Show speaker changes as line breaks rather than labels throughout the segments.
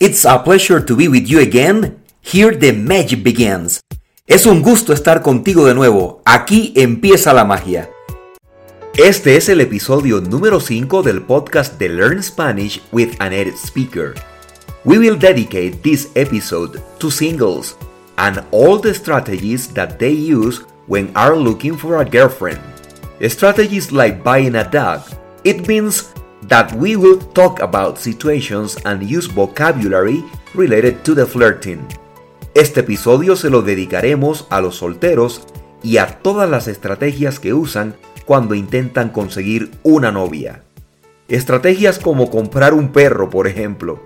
It's a pleasure to be with you again. Here the magic begins. Es un gusto estar contigo de nuevo. Aquí empieza la magia. Este es el episodio número 5 del podcast de Learn Spanish with an Native Speaker. We will dedicate this episode to singles and all the strategies that they use when are looking for a girlfriend. Strategies like buying a dog. It means that we will talk about situations and use vocabulary related to the flirting. Este episodio se lo dedicaremos a los solteros y a todas las estrategias que usan cuando intentan conseguir una novia. Estrategias como comprar un perro, por ejemplo.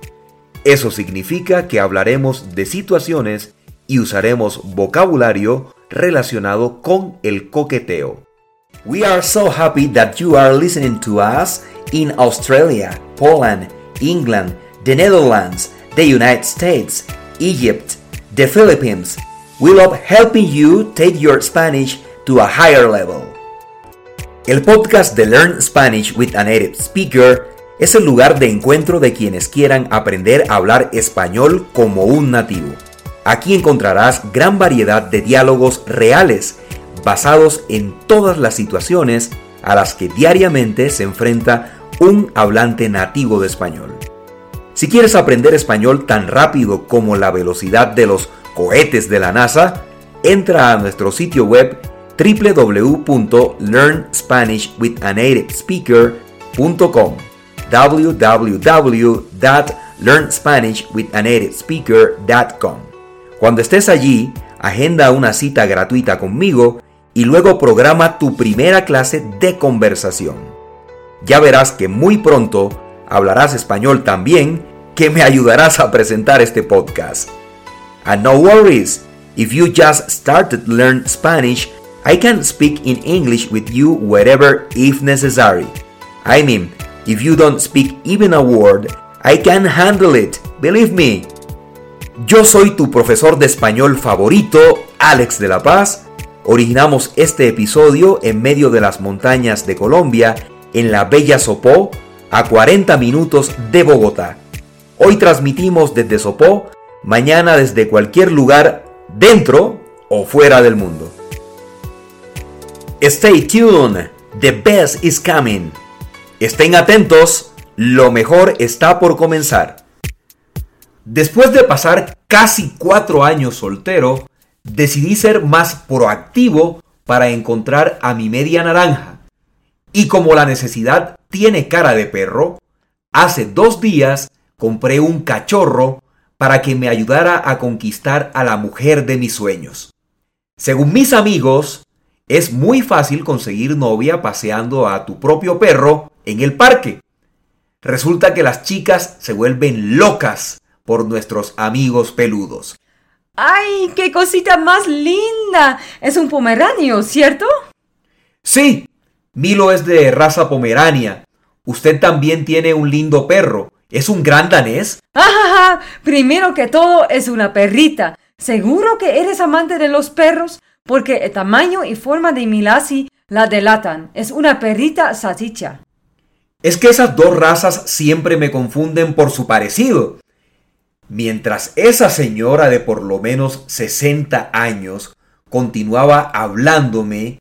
Eso significa que hablaremos de situaciones y usaremos vocabulario relacionado con el coqueteo. We are so happy that you are listening to us in Australia, Poland, England, the Netherlands, the United States, Egypt, the Philippines. We love helping you take your Spanish to a higher level. El podcast de Learn Spanish with a Native Speaker es el lugar de encuentro de quienes quieran aprender a hablar español como un nativo. Aquí encontrarás gran variedad de diálogos reales basados en todas las situaciones a las que diariamente se enfrenta un hablante nativo de español. Si quieres aprender español tan rápido como la velocidad de los cohetes de la NASA, entra a nuestro sitio web www.learnspanishwithanativespeaker.com www.learnspanishwithanativespeaker.com Cuando estés allí, agenda una cita gratuita conmigo y luego programa tu primera clase de conversación. Ya verás que muy pronto hablarás español también, que me ayudarás a presentar este podcast. And no worries, if you just started learn Spanish, I can speak in English with you wherever if necessary. I mean, if you don't speak even a word, I can handle it, believe me. Yo soy tu profesor de español favorito, Alex de la Paz. Originamos este episodio en medio de las montañas de Colombia, en la bella Sopó, a 40 minutos de Bogotá. Hoy transmitimos desde Sopó, mañana desde cualquier lugar dentro o fuera del mundo. Stay tuned, the best is coming. Estén atentos, lo mejor está por comenzar. Después de pasar casi cuatro años soltero, decidí ser más proactivo para encontrar a mi media naranja. Y como la necesidad tiene cara de perro, hace dos días compré un cachorro para que me ayudara a conquistar a la mujer de mis sueños. Según mis amigos, es muy fácil conseguir novia paseando a tu propio perro en el parque. Resulta que las chicas se vuelven locas por nuestros amigos peludos.
¡Ay, qué cosita más linda! Es un pomeranio, ¿cierto?
Sí, Milo es de raza pomerania. Usted también tiene un lindo perro. ¿Es un gran danés?
¡Ajá! Primero que todo es una perrita. ¿Seguro que eres amante de los perros? Porque el tamaño y forma de Milasi la delatan. Es una perrita salchicha.
Es que esas dos razas siempre me confunden por su parecido. Mientras esa señora de por lo menos 60 años continuaba hablándome,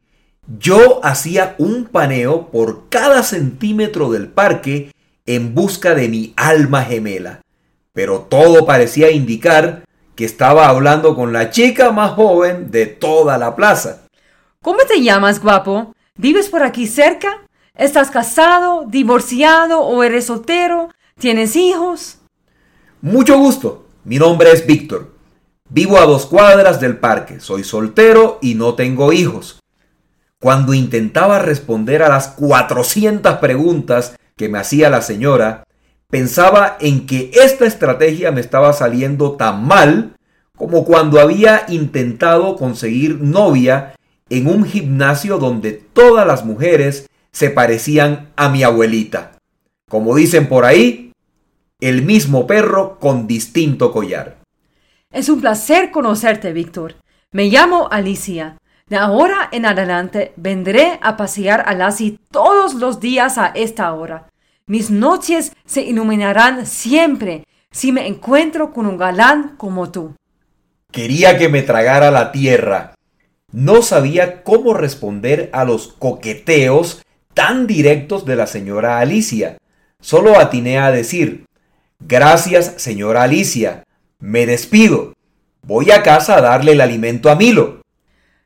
yo hacía un paneo por cada centímetro del parque en busca de mi alma gemela. Pero todo parecía indicar que estaba hablando con la chica más joven de toda la plaza.
¿Cómo te llamas, guapo? ¿Vives por aquí cerca? ¿Estás casado, divorciado o eres soltero? ¿Tienes hijos?
Mucho gusto. Mi nombre es Víctor. Vivo a dos cuadras del parque. Soy soltero y no tengo hijos. Cuando intentaba responder a las 400 preguntas que me hacía la señora, pensaba en que esta estrategia me estaba saliendo tan mal como cuando había intentado conseguir novia en un gimnasio donde todas las mujeres se parecían a mi abuelita. Como dicen por ahí, el mismo perro con distinto collar.
Es un placer conocerte, Víctor. Me llamo Alicia. De ahora en adelante vendré a pasear a Lassie todos los días a esta hora. Mis noches se iluminarán siempre si me encuentro con un galán como tú.
Quería que me tragara la tierra. No sabía cómo responder a los coqueteos tan directos de la señora Alicia. Solo atiné a decir, gracias señora Alicia, me despido. Voy a casa a darle el alimento a Milo.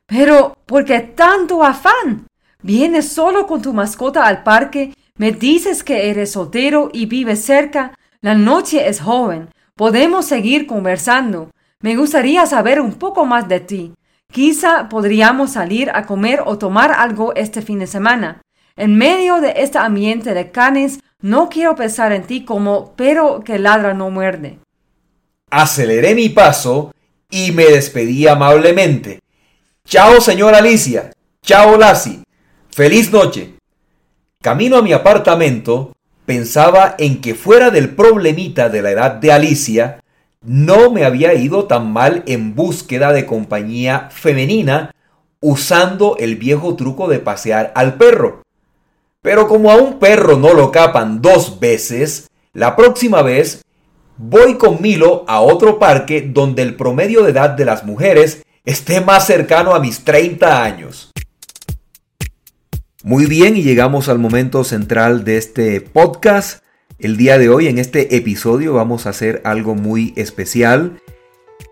Pero, ¿por qué tanto afán? Vienes solo con tu mascota al parque, me dices que eres soltero y vives cerca, la noche es joven, podemos seguir conversando. Me gustaría saber un poco más de ti. Quizá podríamos salir a comer o tomar algo este fin de semana. En medio de este ambiente de canes, no quiero pensar en ti como pero que ladra no muerde.
Aceleré mi paso y me despedí amablemente. Chao, señora Alicia. Chao, Lassie. Feliz noche. Camino a mi apartamento, pensaba en que fuera del problemita de la edad de Alicia, no me había ido tan mal en búsqueda de compañía femenina usando el viejo truco de pasear al perro. Pero como a un perro no lo capan dos veces, la próxima vez voy con Milo a otro parque donde el promedio de edad de las mujeres esté más cercano a mis 30 años. Muy bien, y llegamos al momento central de este podcast. El día de hoy, en este episodio, vamos a hacer algo muy especial.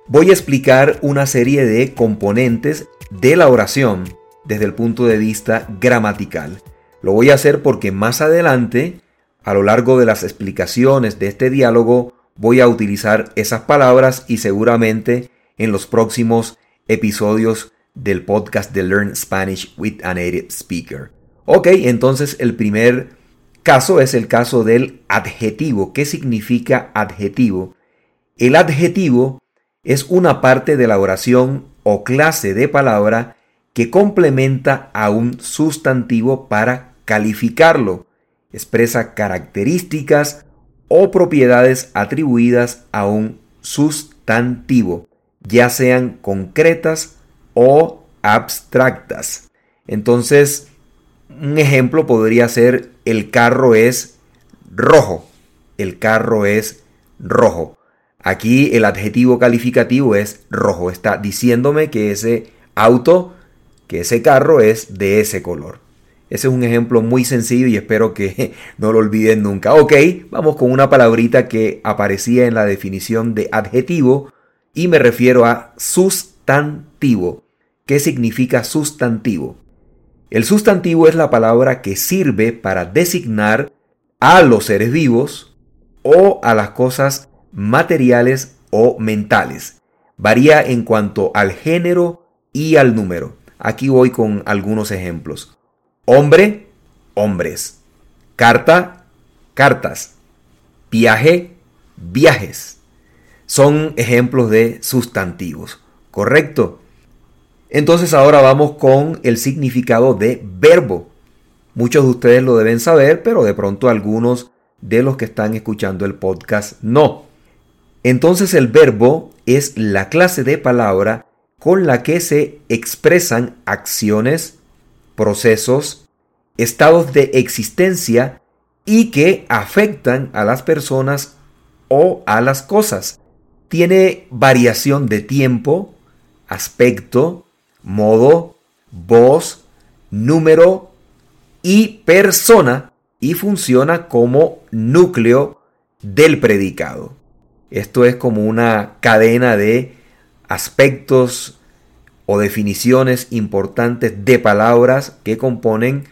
Voy a explicar una serie de componentes de la oración desde el punto de vista gramatical. Lo voy a hacer porque más adelante, a lo largo de las explicaciones de este diálogo, voy a utilizar esas palabras y seguramente en los próximos episodios del podcast de Learn Spanish with a Native Speaker. Ok, entonces el primer caso es el caso del adjetivo. ¿Qué significa adjetivo? El adjetivo es una parte de la oración o clase de palabra que complementa a un sustantivo para calificarlo. Expresa características o propiedades atribuidas a un sustantivo, ya sean concretas o abstractas. Entonces, un ejemplo podría ser el carro es rojo. El carro es rojo. Aquí el adjetivo calificativo es rojo. Está diciéndome que ese auto, que ese carro es de ese color. Ese es un ejemplo muy sencillo y espero que no lo olviden nunca. Ok, vamos con una palabrita que aparecía en la definición de adjetivo y me refiero a sustantivo. ¿Qué significa sustantivo? El sustantivo es la palabra que sirve para designar a los seres vivos o a las cosas materiales o mentales. Varía en cuanto al género y al número. Aquí voy con algunos ejemplos. Hombre, hombres. Carta, cartas. Viaje, viajes. Son ejemplos de sustantivos. ¿Correcto? Entonces ahora vamos con el significado de verbo. Muchos de ustedes lo deben saber, pero de pronto algunos de los que están escuchando el podcast no. Entonces el verbo es la clase de palabra con la que se expresan acciones, procesos, estados de existencia y que afectan a las personas o a las cosas. Tiene variación de tiempo, aspecto, modo, voz, número y persona y funciona como núcleo del predicado. Esto es como una cadena de aspectos, o definiciones importantes de palabras que componen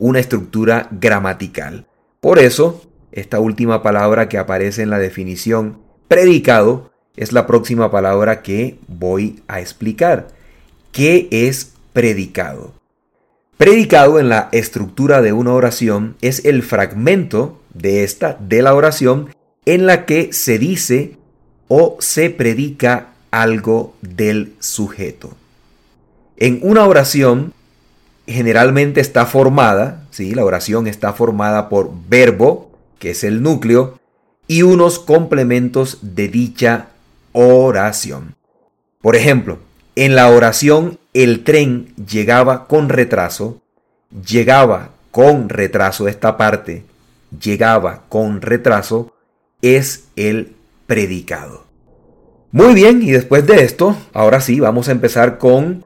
una estructura gramatical. Por eso, esta última palabra que aparece en la definición predicado es la próxima palabra que voy a explicar. ¿Qué es predicado? Predicado en la estructura de una oración es el fragmento de esta, de la oración, en la que se dice o se predica algo del sujeto. En una oración generalmente está formada, ¿sí? la oración está formada por verbo, que es el núcleo, y unos complementos de dicha oración. Por ejemplo, en la oración el tren llegaba con retraso, llegaba con retraso esta parte, llegaba con retraso, es el predicado. Muy bien, y después de esto, ahora sí, vamos a empezar con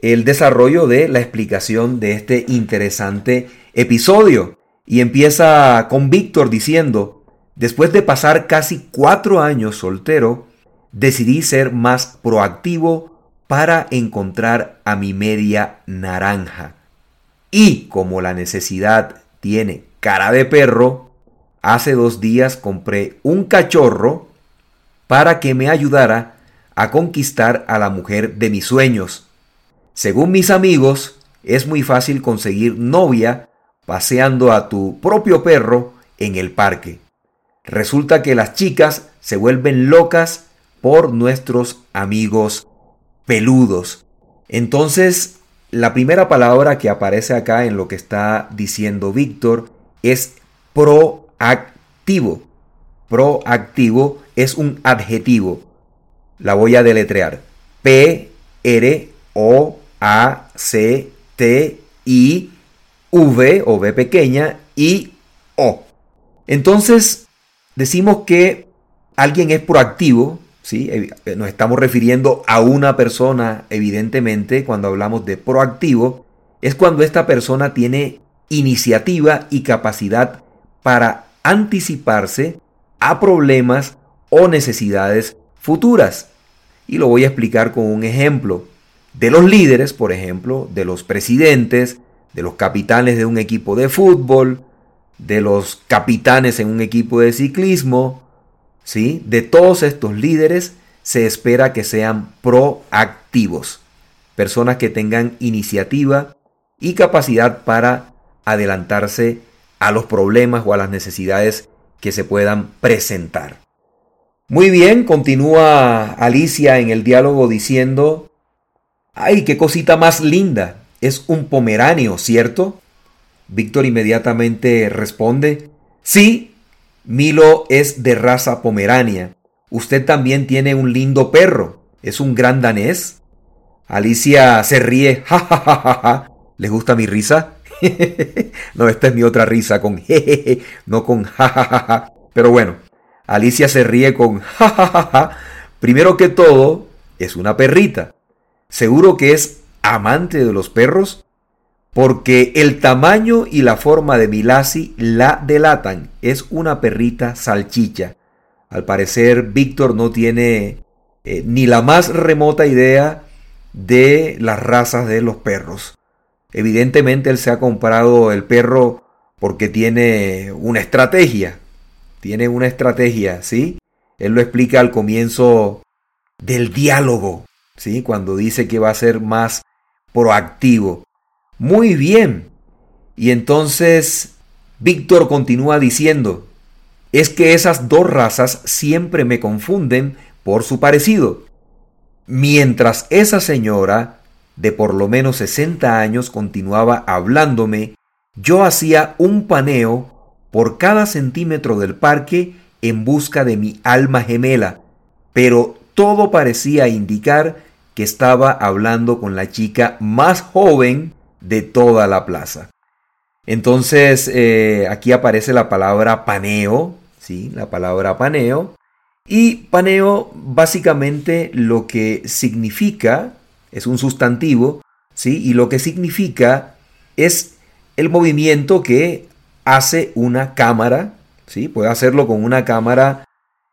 el desarrollo de la explicación de este interesante episodio. Y empieza con Víctor diciendo, después de pasar casi cuatro años soltero, decidí ser más proactivo para encontrar a mi media naranja. Y como la necesidad tiene cara de perro, hace dos días compré un cachorro para que me ayudara a conquistar a la mujer de mis sueños. Según mis amigos, es muy fácil conseguir novia paseando a tu propio perro en el parque. Resulta que las chicas se vuelven locas por nuestros amigos peludos. Entonces, la primera palabra que aparece acá en lo que está diciendo Víctor es proactivo. Proactivo es un adjetivo. La voy a deletrear. P R O A C T I V o V pequeña y O. Entonces, decimos que alguien es proactivo, ¿sí? Eh, nos estamos refiriendo a una persona, evidentemente, cuando hablamos de proactivo, es cuando esta persona tiene iniciativa y capacidad para anticiparse a problemas o necesidades futuras. Y lo voy a explicar con un ejemplo. De los líderes, por ejemplo, de los presidentes, de los capitanes de un equipo de fútbol, de los capitanes en un equipo de ciclismo, ¿sí? De todos estos líderes se espera que sean proactivos, personas que tengan iniciativa y capacidad para adelantarse a los problemas o a las necesidades que se puedan presentar. Muy bien, continúa Alicia en el diálogo diciendo, ¡ay, qué cosita más linda! Es un pomeranio, ¿cierto? Víctor inmediatamente responde, sí, Milo es de raza pomerania. Usted también tiene un lindo perro. ¿Es un gran danés? Alicia se ríe. Ja, ja, ja, ja. ¿Les gusta mi risa? no, esta es mi otra risa con jejeje, no con jajajaja. Pero bueno, Alicia se ríe con jajajaja. Primero que todo, es una perrita. Seguro que es amante de los perros porque el tamaño y la forma de Milasi la delatan. Es una perrita salchicha. Al parecer, Víctor no tiene eh, ni la más remota idea de las razas de los perros. Evidentemente él se ha comprado el perro porque tiene una estrategia tiene una estrategia, ¿sí? Él lo explica al comienzo del diálogo, ¿sí? Cuando dice que va a ser más proactivo. Muy bien. Y entonces Víctor continúa diciendo, es que esas dos razas siempre me confunden por su parecido. Mientras esa señora de por lo menos 60 años continuaba hablándome, yo hacía un paneo por cada centímetro del parque en busca de mi alma gemela, pero todo parecía indicar que estaba hablando con la chica más joven de toda la plaza. Entonces eh, aquí aparece la palabra paneo, ¿sí? La palabra paneo. Y paneo básicamente lo que significa, es un sustantivo, ¿sí? Y lo que significa es el movimiento que hace una cámara, ¿sí? Puede hacerlo con una cámara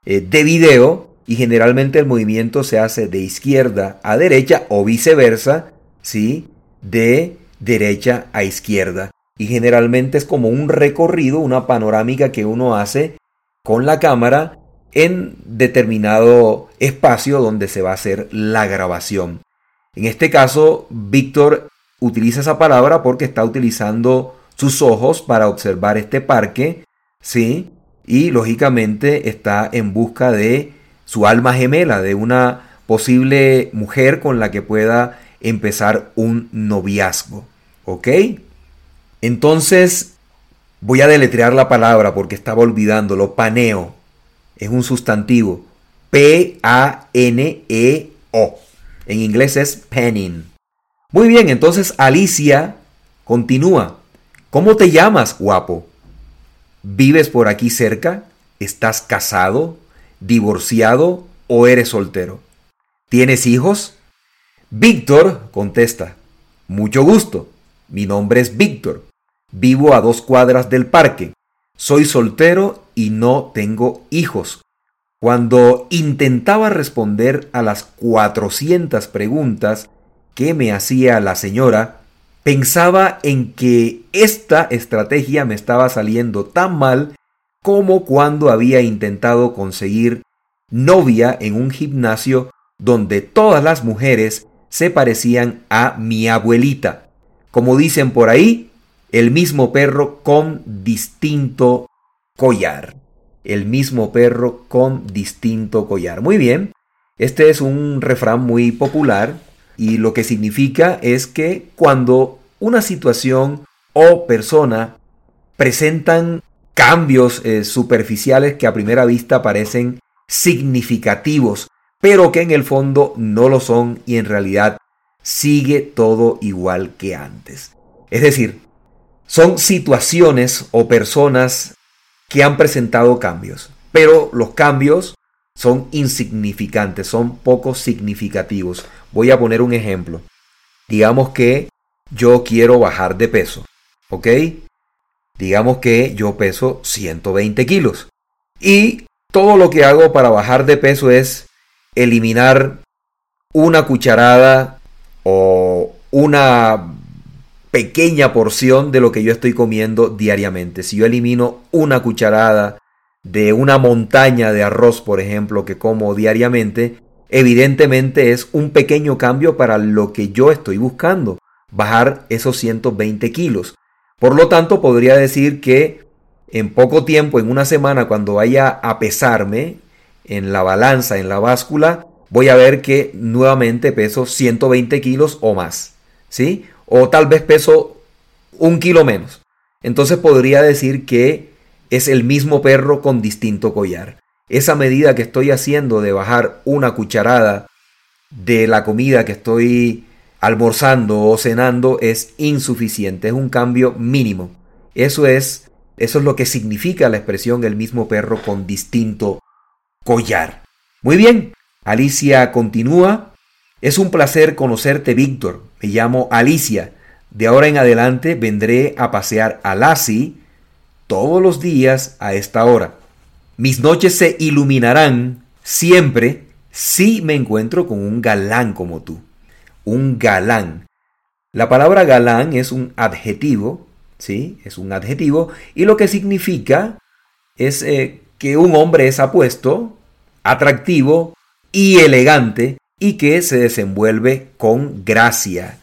eh, de video y generalmente el movimiento se hace de izquierda a derecha o viceversa, ¿sí? De derecha a izquierda. Y generalmente es como un recorrido, una panorámica que uno hace con la cámara en determinado espacio donde se va a hacer la grabación. En este caso, Víctor utiliza esa palabra porque está utilizando sus ojos para observar este parque, ¿sí? Y lógicamente está en busca de su alma gemela, de una posible mujer con la que pueda empezar un noviazgo, ¿ok? Entonces, voy a deletrear la palabra porque estaba olvidándolo, paneo, es un sustantivo, P-A-N-E-O. En inglés es penning. Muy bien, entonces Alicia continúa. ¿Cómo te llamas, guapo? ¿Vives por aquí cerca? ¿Estás casado? Divorciado o eres soltero? ¿Tienes hijos? Víctor contesta, mucho gusto, mi nombre es Víctor, vivo a dos cuadras del parque, soy soltero y no tengo hijos. Cuando intentaba responder a las 400 preguntas que me hacía la señora, pensaba en que esta estrategia me estaba saliendo tan mal como cuando había intentado conseguir novia en un gimnasio donde todas las mujeres se parecían a mi abuelita. Como dicen por ahí, el mismo perro con distinto collar el mismo perro con distinto collar. Muy bien, este es un refrán muy popular y lo que significa es que cuando una situación o persona presentan cambios eh, superficiales que a primera vista parecen significativos, pero que en el fondo no lo son y en realidad sigue todo igual que antes. Es decir, son situaciones o personas que han presentado cambios, pero los cambios son insignificantes, son poco significativos. Voy a poner un ejemplo. Digamos que yo quiero bajar de peso, ¿ok? Digamos que yo peso 120 kilos y todo lo que hago para bajar de peso es eliminar una cucharada o una pequeña porción de lo que yo estoy comiendo diariamente. Si yo elimino una cucharada de una montaña de arroz, por ejemplo, que como diariamente, evidentemente es un pequeño cambio para lo que yo estoy buscando, bajar esos 120 kilos. Por lo tanto, podría decir que en poco tiempo, en una semana, cuando vaya a pesarme en la balanza, en la báscula, voy a ver que nuevamente peso 120 kilos o más. ¿Sí? o tal vez peso un kilo menos. Entonces podría decir que es el mismo perro con distinto collar. Esa medida que estoy haciendo de bajar una cucharada de la comida que estoy almorzando o cenando es insuficiente, es un cambio mínimo. Eso es eso es lo que significa la expresión el mismo perro con distinto collar. Muy bien, Alicia continúa es un placer conocerte, Víctor. Me llamo Alicia. De ahora en adelante vendré a pasear a Lassie todos los días a esta hora. Mis noches se iluminarán siempre si me encuentro con un galán como tú. Un galán. La palabra galán es un adjetivo, ¿sí? Es un adjetivo y lo que significa es eh, que un hombre es apuesto, atractivo y elegante y que se desenvuelve con gracia,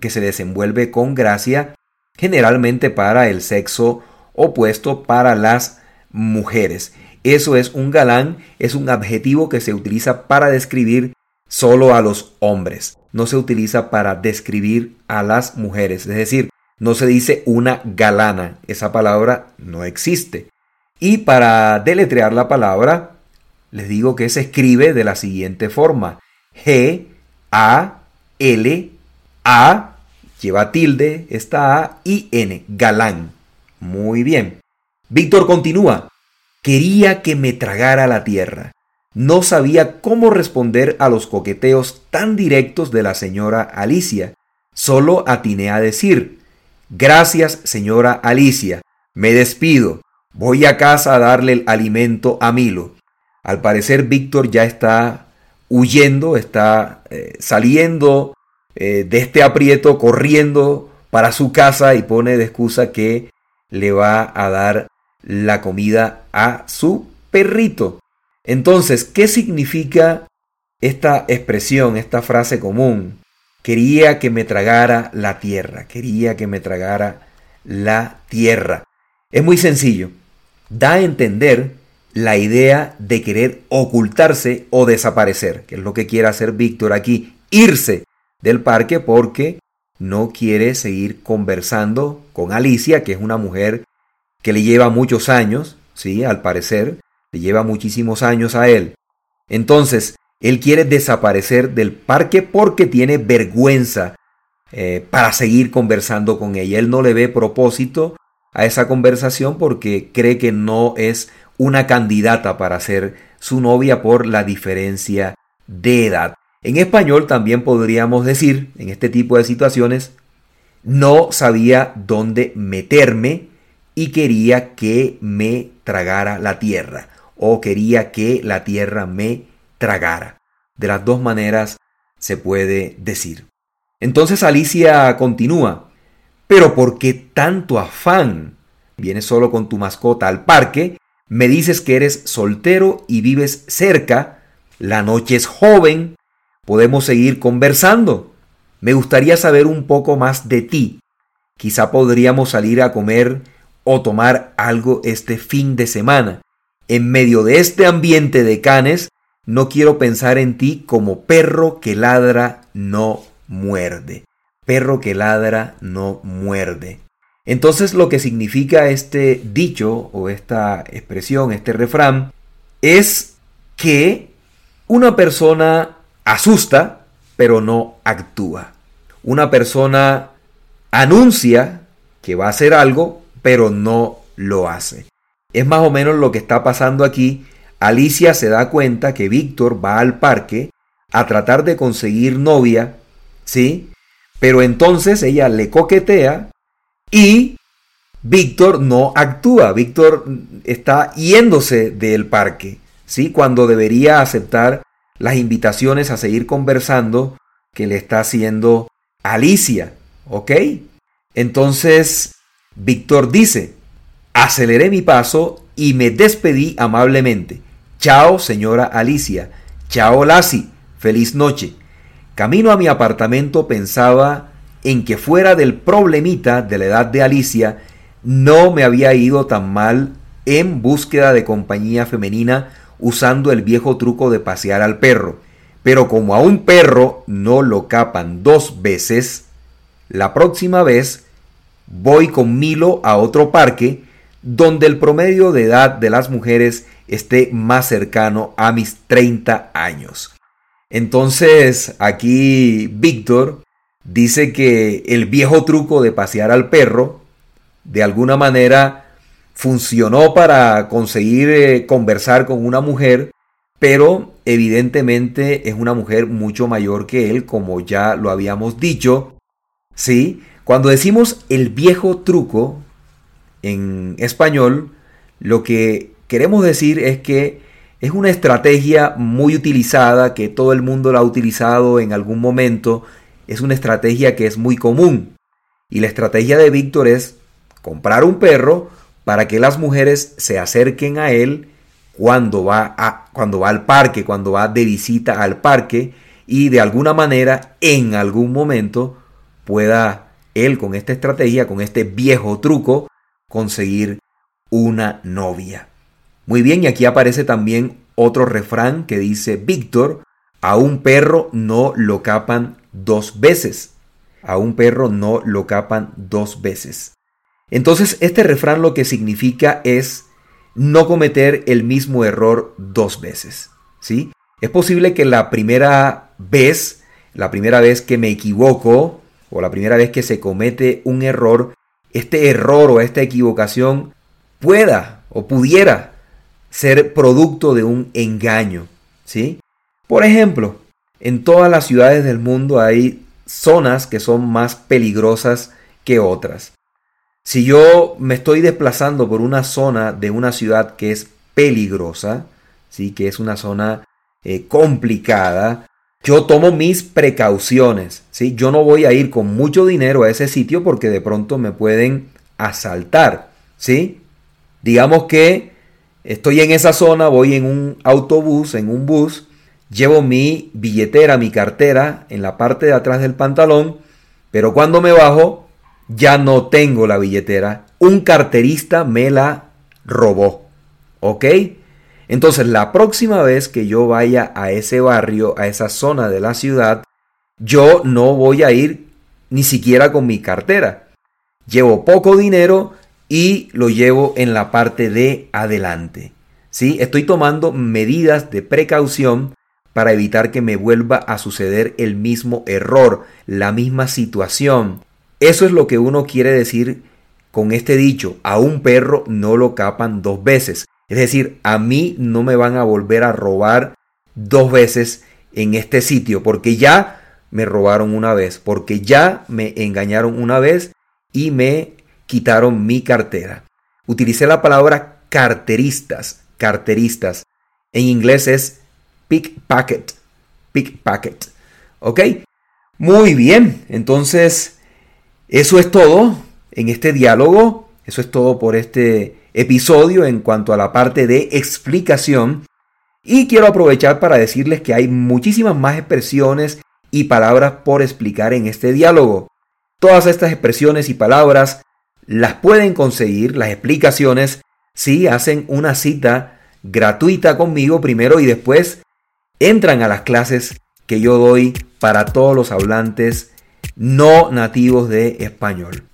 que se desenvuelve con gracia generalmente para el sexo opuesto, para las mujeres. Eso es un galán, es un adjetivo que se utiliza para describir solo a los hombres, no se utiliza para describir a las mujeres, es decir, no se dice una galana, esa palabra no existe. Y para deletrear la palabra, les digo que se escribe de la siguiente forma, G, A, L, A, lleva tilde, esta A, y N, galán. Muy bien. Víctor continúa. Quería que me tragara la tierra. No sabía cómo responder a los coqueteos tan directos de la señora Alicia. Solo atiné a decir, Gracias, señora Alicia. Me despido. Voy a casa a darle el alimento a Milo. Al parecer Víctor ya está huyendo, está eh, saliendo eh, de este aprieto, corriendo para su casa y pone de excusa que le va a dar la comida a su perrito. Entonces, ¿qué significa esta expresión, esta frase común? Quería que me tragara la tierra, quería que me tragara la tierra. Es muy sencillo. Da a entender la idea de querer ocultarse o desaparecer, que es lo que quiere hacer Víctor aquí, irse del parque porque no quiere seguir conversando con Alicia, que es una mujer que le lleva muchos años, sí, al parecer, le lleva muchísimos años a él. Entonces, él quiere desaparecer del parque porque tiene vergüenza eh, para seguir conversando con ella. Él no le ve propósito a esa conversación porque cree que no es una candidata para ser su novia por la diferencia de edad. En español también podríamos decir, en este tipo de situaciones, no sabía dónde meterme y quería que me tragara la tierra o quería que la tierra me tragara. De las dos maneras se puede decir. Entonces Alicia continúa, pero ¿por qué tanto afán? Vienes solo con tu mascota al parque, me dices que eres soltero y vives cerca, la noche es joven, podemos seguir conversando. Me gustaría saber un poco más de ti. Quizá podríamos salir a comer o tomar algo este fin de semana. En medio de este ambiente de canes, no quiero pensar en ti como perro que ladra no muerde. Perro que ladra no muerde. Entonces lo que significa este dicho o esta expresión, este refrán, es que una persona asusta, pero no actúa. Una persona anuncia que va a hacer algo, pero no lo hace. Es más o menos lo que está pasando aquí. Alicia se da cuenta que Víctor va al parque a tratar de conseguir novia, ¿sí? Pero entonces ella le coquetea y Víctor no actúa. Víctor está yéndose del parque, ¿sí? Cuando debería aceptar las invitaciones a seguir conversando que le está haciendo Alicia, ¿ok? Entonces, Víctor dice, aceleré mi paso y me despedí amablemente. Chao, señora Alicia. Chao, Lassie. Feliz noche. Camino a mi apartamento pensaba en que fuera del problemita de la edad de Alicia, no me había ido tan mal en búsqueda de compañía femenina usando el viejo truco de pasear al perro. Pero como a un perro no lo capan dos veces, la próxima vez voy con Milo a otro parque donde el promedio de edad de las mujeres esté más cercano a mis 30 años. Entonces aquí Víctor dice que el viejo truco de pasear al perro de alguna manera funcionó para conseguir eh, conversar con una mujer, pero evidentemente es una mujer mucho mayor que él, como ya lo habíamos dicho. ¿Sí? Cuando decimos el viejo truco en español, lo que queremos decir es que es una estrategia muy utilizada, que todo el mundo la ha utilizado en algún momento. Es una estrategia que es muy común. Y la estrategia de Víctor es comprar un perro para que las mujeres se acerquen a él cuando va, a, cuando va al parque, cuando va de visita al parque y de alguna manera en algún momento pueda él con esta estrategia, con este viejo truco, conseguir una novia. Muy bien, y aquí aparece también otro refrán que dice, Víctor, a un perro no lo capan dos veces. A un perro no lo capan dos veces. Entonces, este refrán lo que significa es no cometer el mismo error dos veces. ¿sí? Es posible que la primera vez, la primera vez que me equivoco, o la primera vez que se comete un error, este error o esta equivocación pueda o pudiera ser producto de un engaño, ¿sí? Por ejemplo, en todas las ciudades del mundo hay zonas que son más peligrosas que otras. Si yo me estoy desplazando por una zona de una ciudad que es peligrosa, ¿sí? que es una zona eh, complicada, yo tomo mis precauciones, ¿sí? Yo no voy a ir con mucho dinero a ese sitio porque de pronto me pueden asaltar, ¿sí? Digamos que estoy en esa zona, voy en un autobús, en un bus, llevo mi billetera, mi cartera en la parte de atrás del pantalón, pero cuando me bajo ya no tengo la billetera. Un carterista me la robó, ¿ok? Entonces, la próxima vez que yo vaya a ese barrio, a esa zona de la ciudad, yo no voy a ir ni siquiera con mi cartera. Llevo poco dinero y lo llevo en la parte de adelante. ¿Sí? Estoy tomando medidas de precaución para evitar que me vuelva a suceder el mismo error, la misma situación. Eso es lo que uno quiere decir con este dicho, a un perro no lo capan dos veces. Es decir, a mí no me van a volver a robar dos veces en este sitio, porque ya me robaron una vez, porque ya me engañaron una vez y me quitaron mi cartera. Utilicé la palabra carteristas, carteristas. En inglés es pickpocket, pickpocket. ¿Ok? Muy bien, entonces eso es todo en este diálogo, eso es todo por este episodio en cuanto a la parte de explicación. Y quiero aprovechar para decirles que hay muchísimas más expresiones y palabras por explicar en este diálogo. Todas estas expresiones y palabras las pueden conseguir, las explicaciones, si hacen una cita gratuita conmigo primero y después entran a las clases que yo doy para todos los hablantes no nativos de español.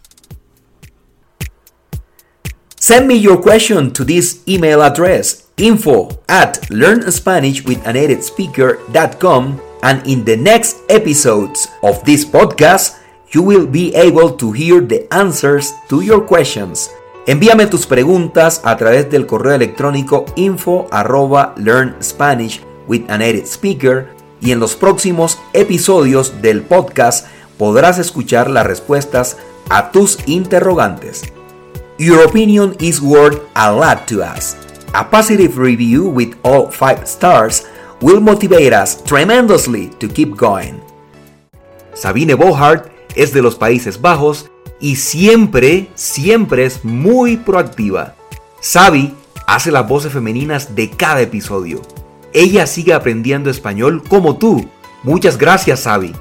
Send me your question to this email address info at learnspanishwithanatedSpeaker.com and in the next episodes of this podcast you will be able to hear the answers to your questions. Envíame tus preguntas a través del correo electrónico info arroba learn Spanish with an speaker y en los próximos episodios del podcast podrás escuchar las respuestas a tus interrogantes. Your opinion is worth a lot to us. A positive review with all 5 stars will motivate us tremendously to keep going. Sabine Bohart es de los Países Bajos y siempre, siempre es muy proactiva. Sabi hace las voces femeninas de cada episodio. Ella sigue aprendiendo español como tú. Muchas gracias, Sabi.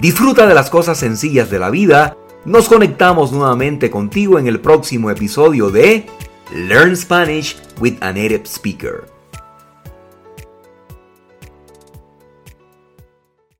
Disfruta de las cosas sencillas de la vida. Nos conectamos nuevamente contigo en el próximo episodio de Learn Spanish with a Native Speaker.